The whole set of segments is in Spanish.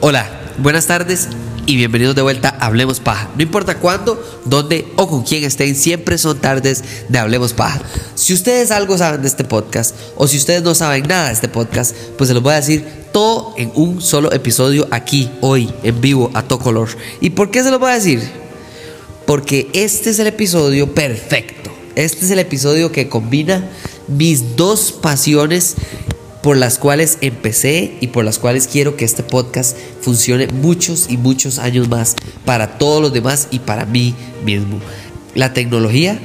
Hola, buenas tardes y bienvenidos de vuelta a Hablemos Paja. No importa cuándo, dónde o con quién estén, siempre son tardes de Hablemos Paja. Si ustedes algo saben de este podcast o si ustedes no saben nada de este podcast, pues se los voy a decir todo en un solo episodio aquí, hoy, en vivo, a todo color. ¿Y por qué se los voy a decir? Porque este es el episodio perfecto. Este es el episodio que combina mis dos pasiones por las cuales empecé y por las cuales quiero que este podcast funcione muchos y muchos años más para todos los demás y para mí mismo. La tecnología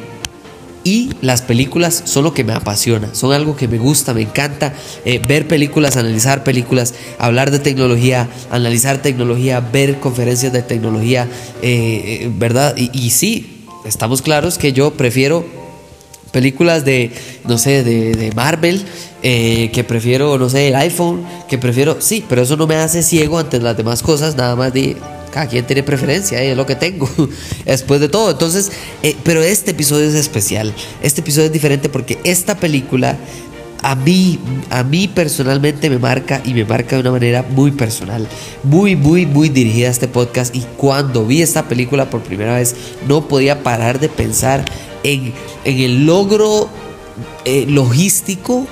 y las películas son lo que me apasiona, son algo que me gusta, me encanta eh, ver películas, analizar películas, hablar de tecnología, analizar tecnología, ver conferencias de tecnología, eh, eh, ¿verdad? Y, sí, estamos claros que yo prefiero películas de, no sé, de, de Marvel, que prefiero, no sé, el iPhone, que prefiero, sí, pero eso no me hace ciego ante las demás cosas, nada más de cada quien tiene preferencia, eh, es lo que tengo, después de todo. Entonces, eh, pero este episodio es especial, este episodio es diferente porque esta película a mí, a mí personalmente me marca y me marca de una manera muy personal, muy, muy, muy dirigida a este podcast. Y cuando vi esta película por primera vez, no podía parar de pensar en, el logro eh, logístico,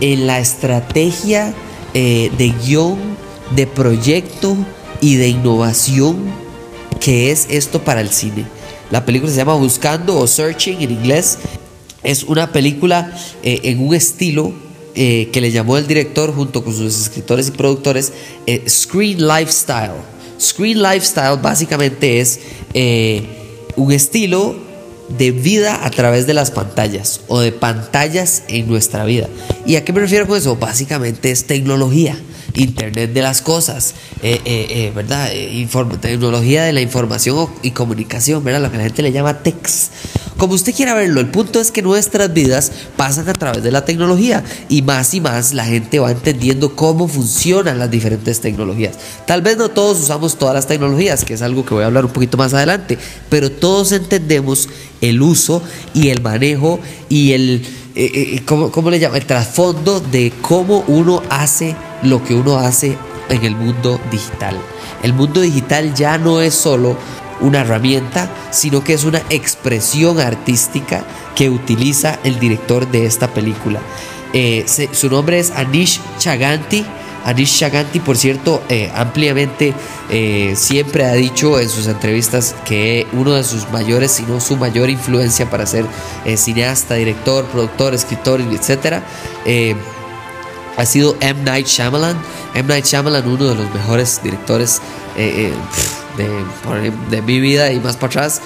en la estrategia de guion, de proyecto y de innovación que es esto para el cine. La película se llama Buscando o Searching en inglés. Es una película eh, en un estilo que le llamó el director junto con sus escritores y productores Screen Lifestyle. Screen Lifestyle básicamente es un estilo de vida a través de las pantallas o de pantallas en nuestra vida. ¿Y a qué me refiero con eso? Básicamente es tecnología. Internet de las cosas, eh, eh, eh, ¿verdad? tecnología de la información y comunicación, ¿verdad? Lo que la gente le llama TEX. Como usted quiera verlo, el punto es que nuestras vidas pasan a través de la tecnología y más y más la gente va entendiendo cómo funcionan las diferentes tecnologías. Tal vez no todos usamos todas las tecnologías, que es algo que voy a hablar un poquito más adelante, pero todos entendemos el uso y el manejo y el eh, eh, eh, ¿cómo, le llama? El trasfondo de cómo uno hace lo que uno hace en el mundo digital. El mundo digital ya no es solo una herramienta, sino que es una expresión artística que utiliza el director de esta película. su nombre es Anish Chaganti Anish Chaganti, por cierto, eh, ampliamente eh, siempre ha dicho en sus entrevistas que uno de sus mayores, si no su mayor influencia para ser eh, cineasta, director, productor, escritor, etc., ha sido M. Night Shyamalan. M. Night Shyamalan, uno de los mejores directores de, de, mi vida y más para atrás.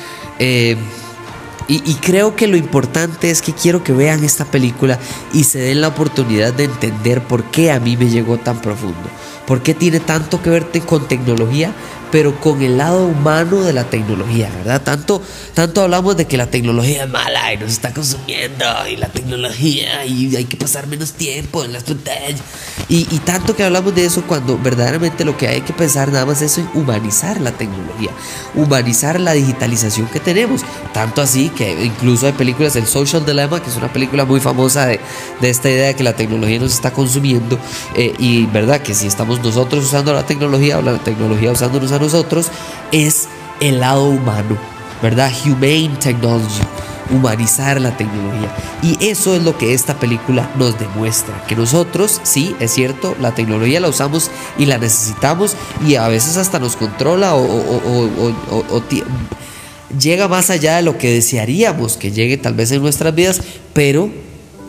Y, creo que lo importante es que quiero que vean esta película y se den la oportunidad de entender por qué a mí me llegó tan profundo. ¿Por qué tiene tanto que ver con tecnología? Pero con el lado humano de la tecnología, ¿verdad? Tanto, tanto hablamos de que la tecnología es mala y nos está consumiendo, y la tecnología, y hay que pasar menos tiempo en las pantallas, y, tanto que hablamos de eso cuando verdaderamente lo que hay que pensar nada más es humanizar la tecnología, humanizar la digitalización que tenemos, tanto así que incluso hay películas, el Social Dilemma, que es una película muy famosa de, esta idea de que la tecnología nos está consumiendo, eh, y verdad que si estamos nosotros usando la tecnología o la tecnología usándonos nosotros es el lado humano, ¿verdad? Humane technology, humanizar la tecnología. Y eso es lo que esta película nos demuestra, que nosotros, sí, es cierto, la tecnología la usamos y la necesitamos y a veces hasta nos controla o, llega más allá de lo que desearíamos que llegue tal vez en nuestras vidas, pero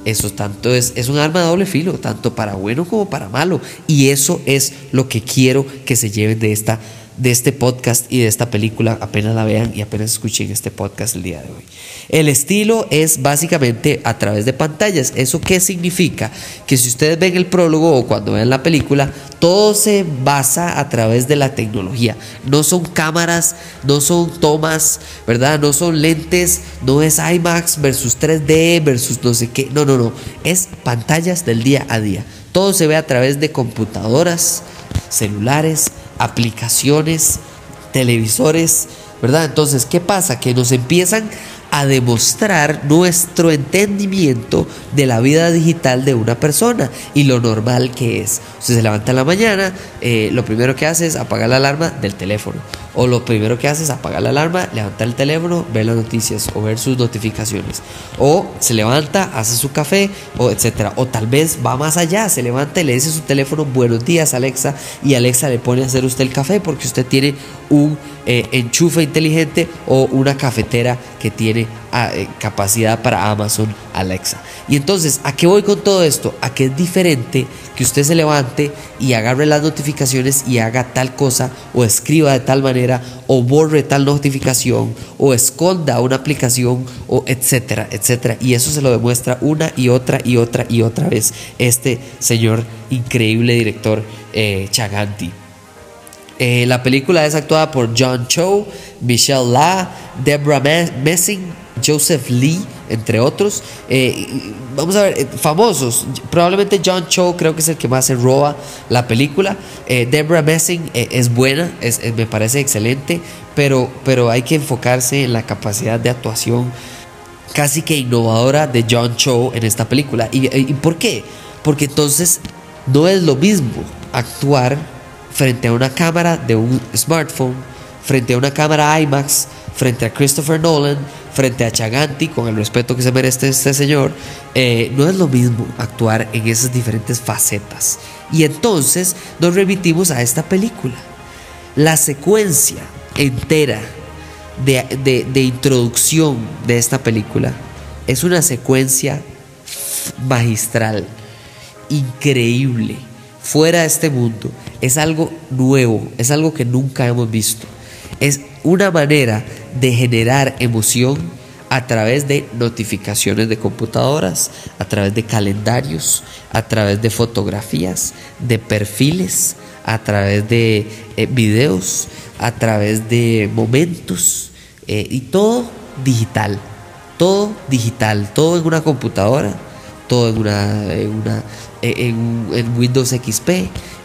eso tanto es, es un arma de doble filo, tanto para bueno como para malo. Y eso es lo que quiero que se lleven de esta de este podcast y de esta película apenas la vean y apenas escuchen este podcast el día de hoy. El estilo es básicamente a través de pantallas. ¿Eso qué significa? Que si ustedes ven el prólogo o cuando vean la película, todo se basa a través de la tecnología. No son cámaras, no son tomas, ¿verdad? No son lentes, no es IMAX versus 3D versus no sé qué. No, no, no. Es pantallas del día a día. Todo se ve a través de computadoras, celulares, aplicaciones, televisores, ¿verdad? Entonces, ¿qué pasa? Que nos empiezan a demostrar nuestro entendimiento de la vida digital de una persona y lo normal que es. Usted se levanta en la mañana, eh, lo primero que hace es apagar la alarma del teléfono. O lo primero que hace es apagar la alarma, levantar el teléfono, ver las noticias o ver sus notificaciones. O se levanta, hace su café, o etcétera. O tal vez va más allá, se levanta y le dice a su teléfono buenos días Alexa y Alexa le pone a hacer usted el café porque usted tiene un eh, enchufe inteligente o una cafetera que tiene ah, eh, capacidad para Amazon Alexa. Y entonces, ¿a qué voy con todo esto? A que es diferente que usted se levante y agarre las notificaciones y haga tal cosa o escriba de tal manera o borre tal notificación o esconda una aplicación o etcétera, etcétera. Y eso se lo demuestra una y otra y otra y otra vez este señor increíble director eh, Chaganti. Eh, la película es actuada por John Cho, Michelle La, Deborah Messing, Joseph Lee, entre otros. Eh, vamos a ver, eh, famosos. Probablemente John Cho creo que es el que más se roba la película. Deborah Messing es buena, me parece excelente, pero, pero hay que enfocarse en la capacidad de actuación casi que innovadora de John Cho en esta película. ¿Y, y por qué? Porque entonces no es lo mismo actuar frente a una cámara de un smartphone, frente a una cámara IMAX, frente a Christopher Nolan, frente a Chaganti, con el respeto que se merece este señor, eh, no es lo mismo actuar en esas diferentes facetas. Y entonces nos remitimos a esta película. La secuencia entera de, de introducción de esta película es una secuencia magistral, increíble fuera de este mundo. Es algo nuevo, es algo que nunca hemos visto. Es una manera de generar emoción a través de notificaciones de computadoras, a través de calendarios, a través de fotografías, de perfiles, a través de eh, videos, a través de momentos eh, y todo digital, todo digital, todo en una computadora, todo en una, en una en, Windows XP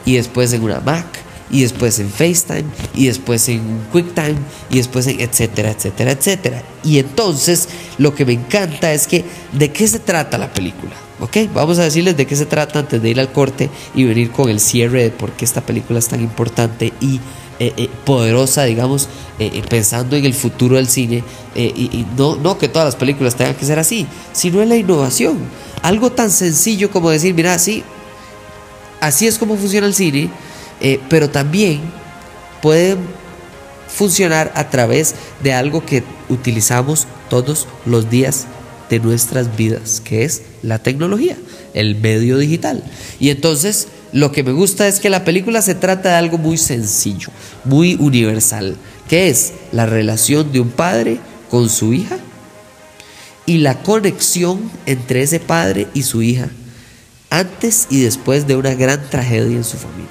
y después en una Mac y después en FaceTime y después en QuickTime y después en etcétera, etcétera, etcétera. Y entonces lo que me encanta es que de qué se trata la película. ¿Ok? Vamos a decirles de qué se trata antes de ir al corte y venir con el cierre de por qué esta película es tan importante y eh, eh, poderosa, digamos, eh, pensando en el futuro del cine. y, no, no que todas las películas tengan que ser así, sino en la innovación. Algo tan sencillo como decir, mira, sí, así es como funciona el cine, pero también puede funcionar a través de algo que utilizamos todos los días de nuestras vidas, que es la tecnología, el medio digital. Y entonces lo que me gusta es que la película se trata de algo muy sencillo, muy universal, que es la relación de un padre con su hija y la conexión entre ese padre y su hija antes y después de una gran tragedia en su familia.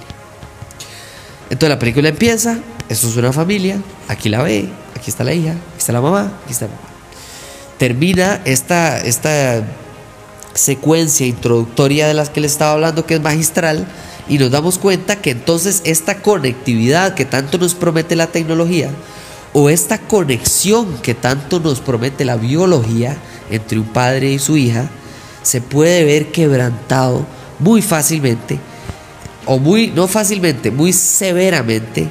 Entonces la película empieza, esto es una familia, aquí la ve, aquí está la hija, aquí está la mamá, aquí está la mamá. Termina esta, esta secuencia introductoria de las que le estaba hablando, que es magistral, y nos damos cuenta que entonces esta conectividad que tanto nos promete la tecnología, o esta conexión que tanto nos promete la biología entre un padre y su hija, se puede ver quebrantado muy fácilmente, o muy, no fácilmente, muy severamente,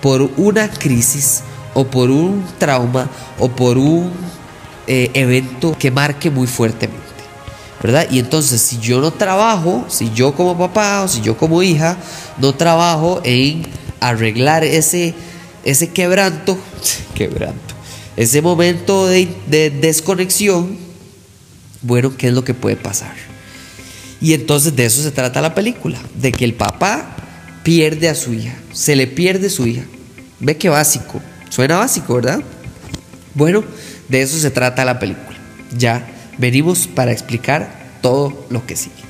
por una crisis o por un trauma o por un eh, evento que marque muy fuertemente. ¿Verdad? Y entonces si yo no trabajo, si yo como papá o si yo como hija no trabajo en arreglar ese ese quebranto, quebranto, ese momento de, desconexión, bueno, ¿qué es lo que puede pasar? Y entonces de eso se trata la película, de que el papá pierde a su hija, se le pierde su hija. Ve qué básico, suena básico, ¿verdad? Bueno, de eso se trata la película. Ya venimos para explicar todo lo que sigue.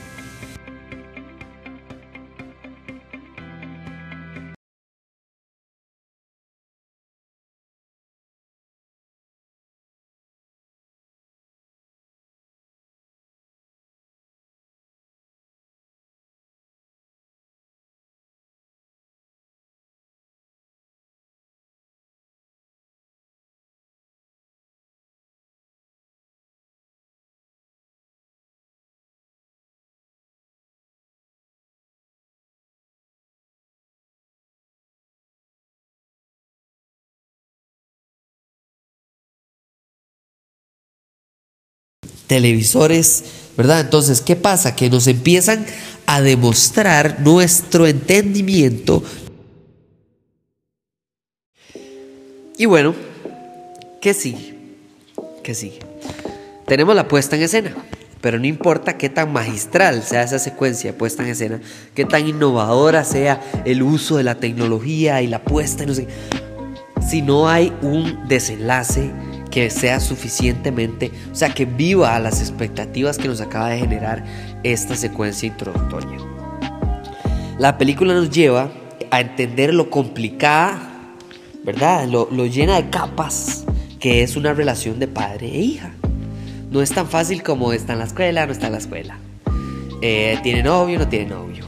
Televisores, ¿verdad? Entonces, ¿qué pasa? Que nos empiezan a demostrar nuestro entendimiento. Y bueno, ¿qué sigue? ¿Qué sigue? Tenemos la puesta en escena. Pero no importa qué tan magistral sea esa secuencia puesta en escena, qué tan innovadora sea el uso de la tecnología y la puesta, no si no hay un desenlace que sea suficientemente, o sea, que viva a las expectativas que nos acaba de generar esta secuencia introductoria. La película nos lleva a entender lo complicada, ¿verdad? Lo, lo llena de capas que es una relación de padre e hija no es tan fácil como está en la escuela, no está en la escuela. Eh, ¿Tiene novio no tiene novio?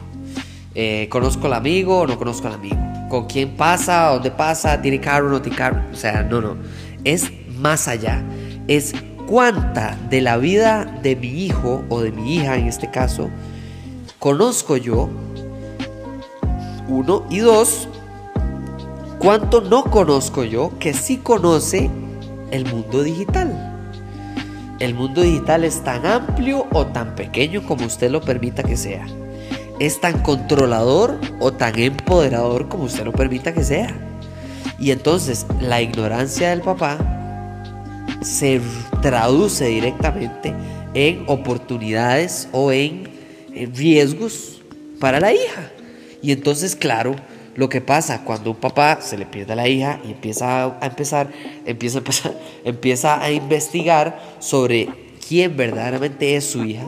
Eh, ¿Conozco al amigo o no conozco al amigo? ¿Con quién pasa? ¿Dónde pasa? ¿Tiene carro no tiene carro? O sea, no, no. Es más allá. Es cuánta de la vida de mi hijo o de mi hija en este caso conozco yo. Uno y dos. ¿Cuánto no conozco yo que sí conoce el mundo digital? El mundo digital es tan amplio o tan pequeño como usted lo permita que sea. Es tan controlador o tan empoderador como usted lo permita que sea. Y entonces la ignorancia del papá se traduce directamente en oportunidades o en, riesgos para la hija. Y entonces, claro, lo que pasa cuando un papá se le pierde a la hija y empieza a, empezar, empieza a empezar, empieza a investigar sobre quién verdaderamente es su hija,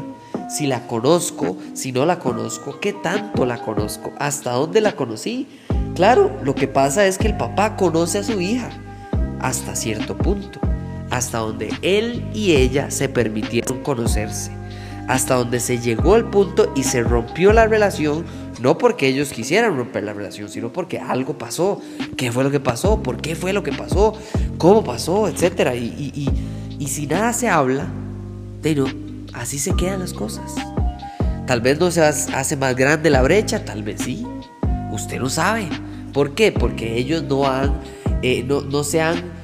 si la conozco, si no la conozco, qué tanto la conozco, hasta dónde la conocí. Claro, lo que pasa es que el papá conoce a su hija hasta cierto punto, hasta donde él y ella se permitieron conocerse, hasta donde se llegó al punto y se rompió la relación no porque ellos quisieran romper la relación, sino porque algo pasó. ¿Qué fue lo que pasó? ¿Por qué fue lo que pasó? ¿Cómo pasó? Etcétera. Y, si nada se habla, pero así se quedan las cosas. Tal vez no se hace más grande la brecha, tal vez sí. Usted no sabe. ¿Por qué? Porque ellos no han, eh, no, no se han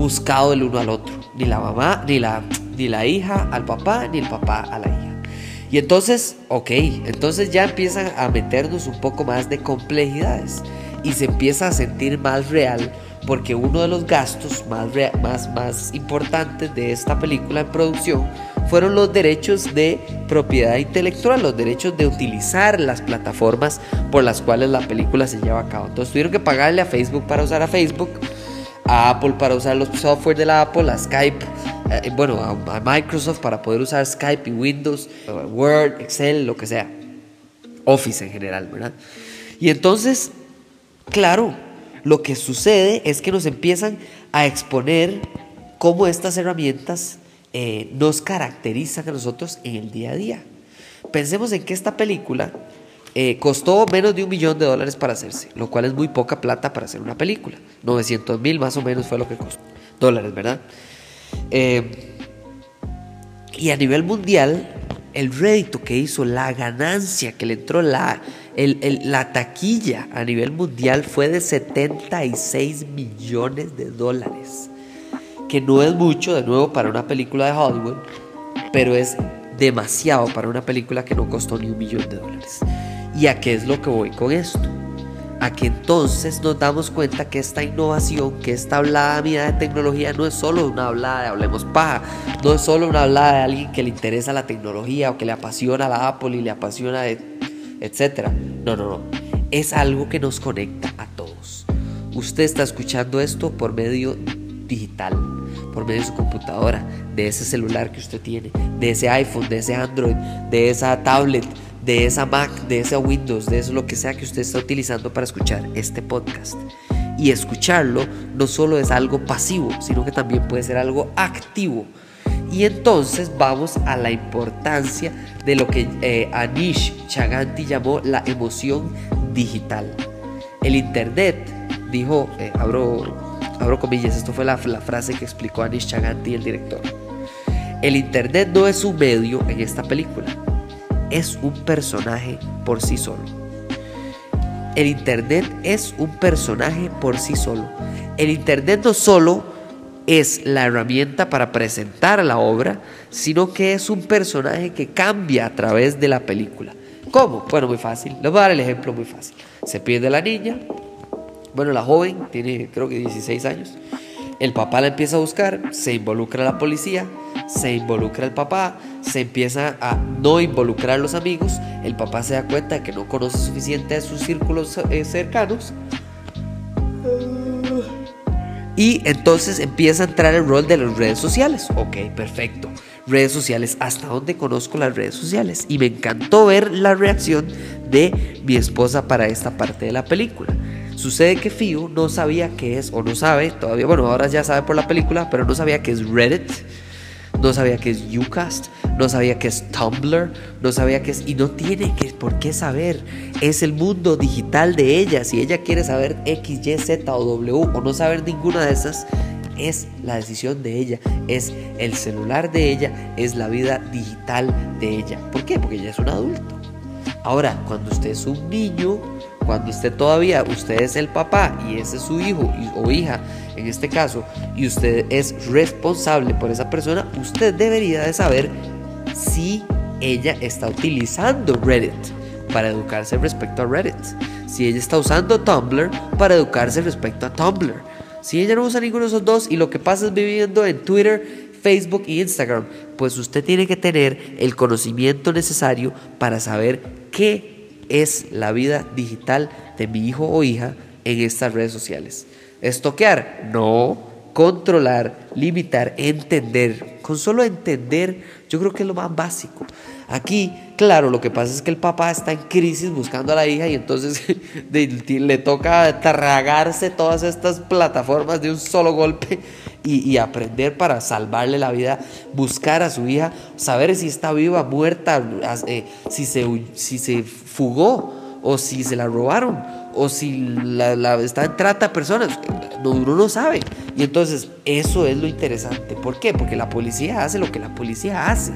buscado el uno al otro. Ni la mamá, ni la, ni la hija al papá, ni el papá a la hija. Y entonces, ok, entonces ya empiezan a meternos un poco más de complejidades y se empieza a sentir más real porque uno de los gastos más, más, más importantes de esta película en producción fueron los derechos de propiedad intelectual, los derechos de utilizar las plataformas por las cuales la película se lleva a cabo. Entonces tuvieron que pagarle a Facebook para usar a Facebook, a Apple para usar los software de la Apple, a Skype eh, bueno, a, Microsoft para poder usar Skype y Windows, Word, Excel, lo que sea. Office en general, ¿verdad? Y entonces, claro, lo que sucede es que nos empiezan a exponer cómo estas herramientas eh, nos caracterizan a nosotros en el día a día. Pensemos en que esta película eh, costó menos de un millón de dólares para hacerse, lo cual es muy poca plata para hacer una película. 900 mil más o menos fue lo que costó. Dólares, ¿verdad? Eh, y a nivel mundial, el rédito que hizo, la ganancia que le entró, la, la taquilla a nivel mundial fue de 76 millones de dólares. Que no es mucho, de nuevo, para una película de Hollywood, pero es demasiado para una película que no costó ni un millón de dólares. ¿Y a qué es lo que voy con esto? a que entonces nos damos cuenta que esta innovación, que esta hablada mía de tecnología no es solo una hablada de Hablemos Paja, no es solo una hablada de alguien que le interesa la tecnología o que le apasiona la Apple y le apasiona, etcétera. No, no, no. Es algo que nos conecta a todos. Usted está escuchando esto por medio digital, por medio de su computadora, de ese celular que usted tiene, de ese iPhone, de ese Android, de esa tablet de esa Mac, de esa Windows, de eso lo que sea que usted está utilizando para escuchar este podcast. Y escucharlo no solo es algo pasivo, sino que también puede ser algo activo. Y entonces vamos a la importancia de lo que eh, Anish Chaganti llamó la emoción digital. El Internet, dijo, eh, abro, abro comillas, esto fue la, la frase que explicó Anish Chaganti, el director. El Internet no es un medio en esta película, es un personaje por sí solo. El Internet es un personaje por sí solo. El Internet no solo es la herramienta para presentar la obra, sino que es un personaje que cambia a través de la película. ¿Cómo? Bueno, muy fácil. Les voy a dar el ejemplo muy fácil. Se pierde la niña, bueno, la joven tiene creo que 16 años. El papá la empieza a buscar, se involucra la policía, se involucra el papá, se empieza a no involucrar a los amigos, el papá se da cuenta de que no conoce suficiente a sus círculos eh, cercanos y entonces empieza a entrar el rol de las redes sociales. Ok, perfecto. Redes sociales, hasta donde conozco las redes sociales. Y me encantó ver la reacción de mi esposa para esta parte de la película. Sucede que Fio no sabía qué es, o no sabe todavía, bueno, ahora ya sabe por la película, pero no sabía qué es Reddit no sabía que es Ucast, no sabía que es Tumblr, no sabía que es... Y no tiene que, por qué saber. Es el mundo digital de ella. Si ella quiere saber X, Y, Z o W o no saber ninguna de esas, es la decisión de ella, es el celular de ella, es la vida digital de ella. ¿Por qué? Porque ella es un adulto. Ahora, cuando usted es un niño, cuando usted todavía, usted es el papá y ese es su hijo o hija, en este caso, y usted es responsable por esa persona, usted debería de saber si ella está utilizando Reddit para educarse respecto a Reddit. Si ella está usando Tumblr para educarse respecto a Tumblr. Si ella no usa ninguno de esos dos y lo que pasa es viviendo en Twitter, Facebook e Instagram, pues usted tiene que tener el conocimiento necesario para saber qué es la vida digital de mi hijo o hija en estas redes sociales. Estoquear, no. Controlar, limitar, entender. Con solo entender, yo creo que es lo más básico. Aquí, claro, lo que pasa es que el papá está en crisis buscando a la hija y entonces le toca tragarse todas estas plataformas de un solo golpe y, aprender para salvarle la vida, buscar a su hija, saber si está viva, muerta, eh, si, se, si se fugó o si se la robaron o si la, está en trata de personas. Uno no sabe. Y entonces eso es lo interesante. ¿Por qué? Porque la policía hace lo que la policía hace.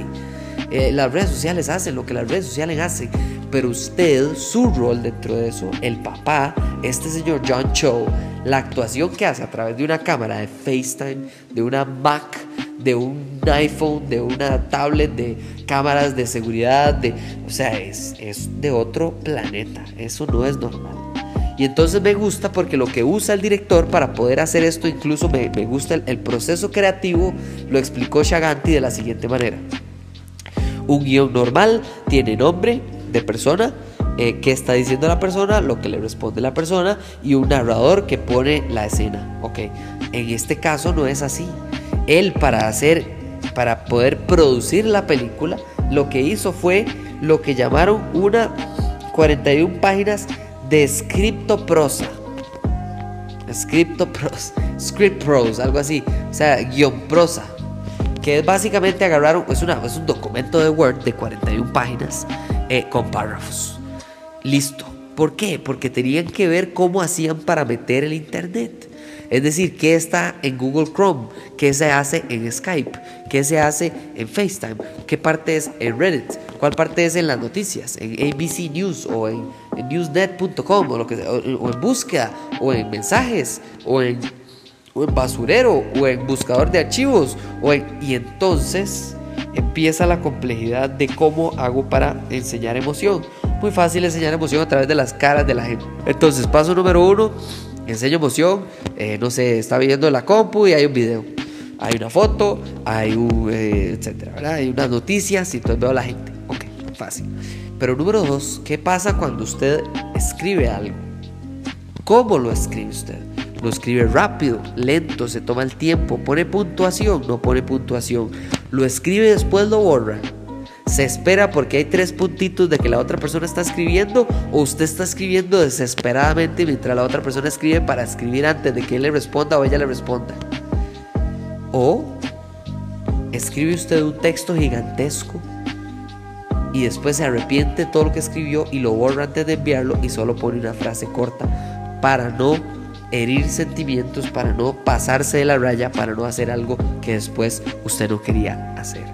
Eh, las redes sociales hacen lo que las redes sociales hacen. Pero usted, su rol dentro de eso, el papá, este señor John Cho, la actuación que hace a través de una cámara de FaceTime, de una Mac, de un iPhone, de una tablet, de cámaras de seguridad, de, o sea, es, es de otro planeta. Eso no es normal. Y entonces me gusta porque lo que usa el director para poder hacer esto, incluso me, gusta el, el, proceso creativo, lo explicó Shaganti de la siguiente manera. Un guion normal tiene nombre de persona, eh, qué está diciendo la persona, lo que le responde la persona y un narrador que pone la escena. Ok, en este caso no es así. Él para hacer, para poder producir la película, lo que hizo fue lo que llamaron una 41 páginas de prosa prosa script prose, algo así, o sea, guion prosa, que es básicamente agarraron, es, una, es un documento de Word de 41 páginas eh, con párrafos. Listo. ¿Por qué? Porque tenían que ver cómo hacían para meter el Internet. Es decir, qué está en Google Chrome, qué se hace en Skype, qué se hace en FaceTime, qué parte es en Reddit, cuál parte es en las noticias, en ABC News o en, newsnet.com o, en búsqueda o en mensajes o en, en basurero o en buscador de archivos o y entonces empieza la complejidad de cómo hago para enseñar emoción. Muy fácil enseñar emoción a través de las caras de la gente. Entonces, paso número uno, enseño emoción. Eh, no sé, está viendo la compu y hay un video. Hay una foto, hay un, eh, etcétera, Hay unas noticias y entonces veo a la gente. Fácil. Pero número dos, ¿qué pasa cuando usted escribe algo? ¿Cómo lo escribe usted? Lo escribe rápido, lento, se toma el tiempo, pone puntuación, no pone puntuación. Lo escribe y después lo borra. Se espera porque hay tres puntitos de que la otra persona está escribiendo o usted está escribiendo desesperadamente mientras la otra persona escribe para escribir antes de que él le responda o ella le responda. O escribe usted un texto gigantesco y después se arrepiente todo lo que escribió y lo borra antes de enviarlo y solo pone una frase corta para no herir sentimientos, para no pasarse de la raya, para no hacer algo que después usted no quería hacer.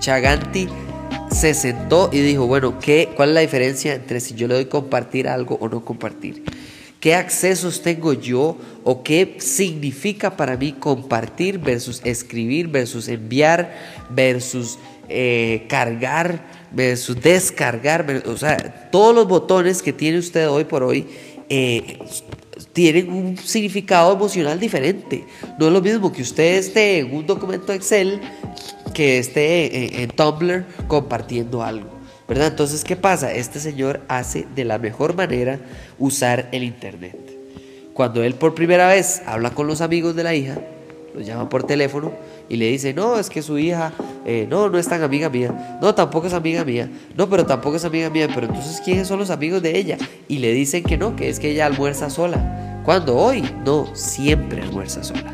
Chaganti se sentó y dijo, bueno, ¿qué, ¿cuál es la diferencia entre si yo le doy compartir algo o no compartir? qué accesos tengo yo o qué significa para mí compartir versus escribir versus enviar versus eh, cargar versus descargar, o sea, todos los botones que tiene usted hoy por hoy eh, tienen un significado emocional diferente. No es lo mismo que usted esté en un documento Excel que esté en, Tumblr compartiendo algo. ¿verdad? Entonces, ¿qué pasa? Este señor hace de la mejor manera usar el Internet. Cuando él por primera vez habla con los amigos de la hija, los llama por teléfono y le dice, no, es que su hija, eh, no, no es tan amiga mía, no, tampoco es amiga mía, no, pero tampoco es amiga mía, pero entonces, ¿quiénes son los amigos de ella? Y le dicen que no, que es que ella almuerza sola. ¿Cuándo? Hoy, no, siempre almuerza sola.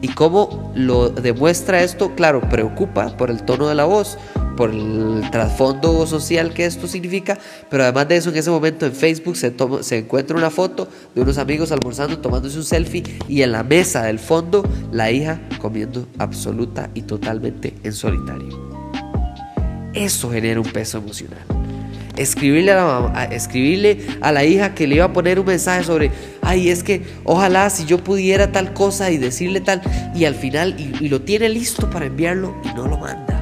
¿Y cómo lo demuestra esto? Claro, preocupa por el tono de la voz, por el trasfondo social que esto significa, pero además de eso en ese momento en Facebook se, se encuentra una foto de unos amigos almorzando, tomándose un selfie y en la mesa del fondo la hija comiendo absoluta y totalmente en solitario. Eso genera un peso emocional. Escribirle a, la escribirle a la hija que le iba a poner un mensaje sobre, ay, es que ojalá si yo pudiera tal cosa y decirle tal, y al final, y lo tiene listo para enviarlo y no lo manda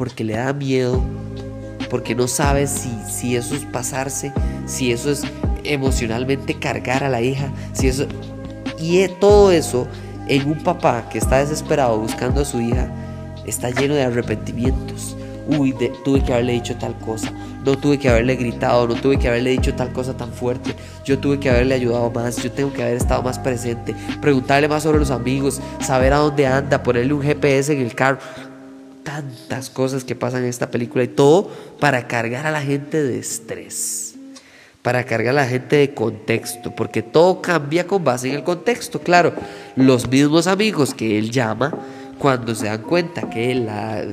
porque le da miedo, porque no sabe si, si eso es pasarse, si eso es emocionalmente cargar a la hija, si eso... Y todo eso en un papá que está desesperado buscando a su hija, está lleno de arrepentimientos. Uy, tuve que haberle dicho tal cosa, no tuve que haberle gritado, no tuve que haberle dicho tal cosa tan fuerte, yo tuve que haberle ayudado más, yo tengo que haber estado más presente, preguntarle más sobre los amigos, saber a dónde anda, ponerle un GPS en el carro tantas cosas que pasan en esta película y todo para cargar a la gente de estrés, para cargar a la gente de contexto, porque todo cambia con base en el contexto. Claro, los mismos amigos que él llama, cuando se dan cuenta que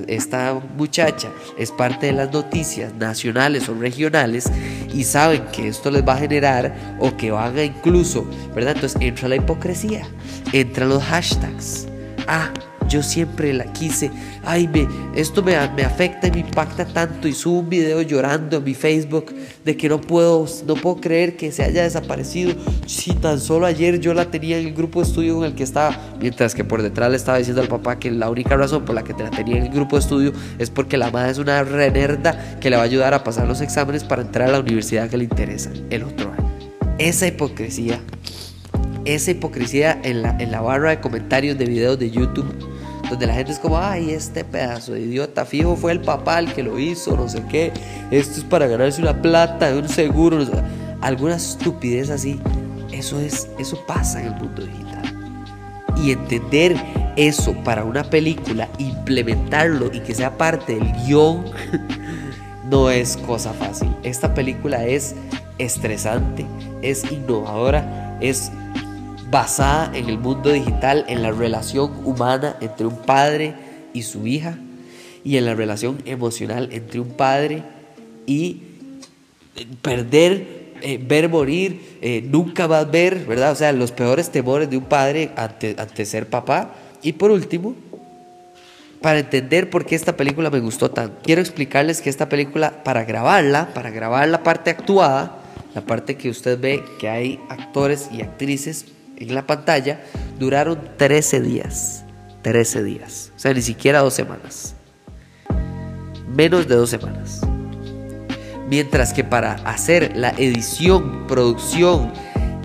esta muchacha es parte de las noticias nacionales o regionales y saben que esto les va a generar o que van a incluso, ¿verdad? Entonces entra la hipocresía, entran los hashtags. Ah, yo siempre la quise. Ay, me, esto me, me, afecta y me impacta tanto. Y subo un video llorando en mi Facebook de que no puedo, no puedo creer que se haya desaparecido. Si tan solo ayer yo la tenía en el grupo de estudio en el que estaba, mientras que por detrás le estaba diciendo al papá que la única razón por la que la tenía en el grupo de estudio es porque la madre es una renerda que le va a ayudar a pasar los exámenes para entrar a la universidad que le interesa el otro año. Esa hipocresía esa hipocresía en la, en la barra de comentarios de videos de YouTube donde la gente es como, ay, este pedazo de idiota, fijo fue el papá el que lo hizo, no sé qué, esto es para ganarse una plata un seguro, alguna estupidez así, eso es, eso pasa en el mundo digital. Y entender eso para una película, implementarlo y que sea parte del guion, no es cosa fácil. Esta película es estresante, es innovadora, es basada en el mundo digital, en la relación humana entre un padre y su hija y en la relación emocional entre un padre y perder, eh, ver morir, eh, nunca a ver, ¿verdad? O sea, los peores temores de un padre ante, ante ser papá. Y por último, para entender por qué esta película me gustó tanto, quiero explicarles que esta película, para grabarla, para grabar la parte actuada, la parte que usted ve que hay actores y actrices en la pantalla duraron 13 días. 13 días. O sea, ni siquiera dos semanas. Menos de dos semanas. Mientras que para hacer la edición, producción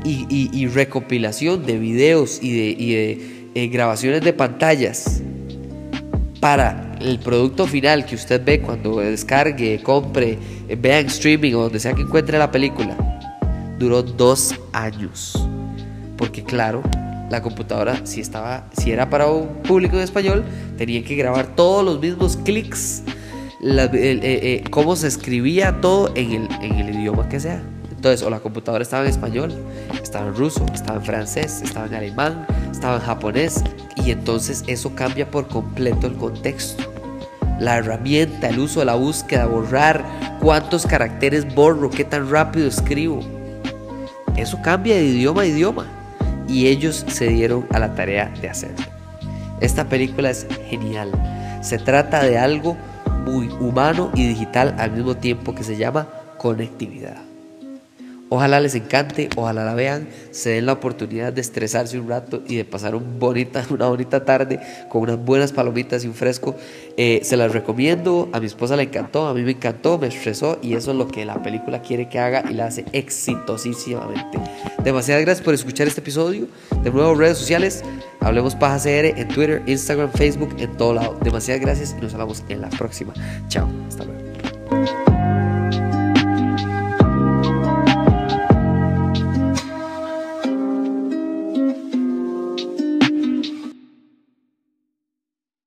y, recopilación de videos y de, eh, grabaciones de pantallas para el producto final que usted ve cuando descargue, compre, vea en streaming o donde sea que encuentre la película, duró dos años porque claro, la computadora si estaba si era para un público en español, tenía que grabar todos los mismos clics, eh, eh, cómo se escribía todo en en el idioma que sea. Entonces, o la computadora estaba en español, estaba en ruso, estaba en francés, estaba en alemán, estaba en japonés, y entonces eso cambia por completo el contexto. La herramienta, el uso de la búsqueda, borrar, cuántos caracteres borro, qué tan rápido escribo. Eso cambia de idioma a idioma y ellos se dieron a la tarea de hacerlo. Esta película es genial. Se trata de algo muy humano y digital al mismo tiempo que se llama conectividad. Ojalá les encante, ojalá la vean, se den la oportunidad de estresarse un rato y de pasar un bonita, una bonita tarde con unas buenas palomitas y un fresco. Eh, se las recomiendo, a mi esposa le encantó, a mí me encantó, me estresó y eso es lo que la película quiere que haga y la hace exitosísimamente. Demasiadas gracias por escuchar este episodio. De nuevo, redes sociales, Hablemos Paja CR en Twitter, Instagram, Facebook, en todo lado. Demasiadas gracias y nos hablamos en la próxima. Chao, hasta luego.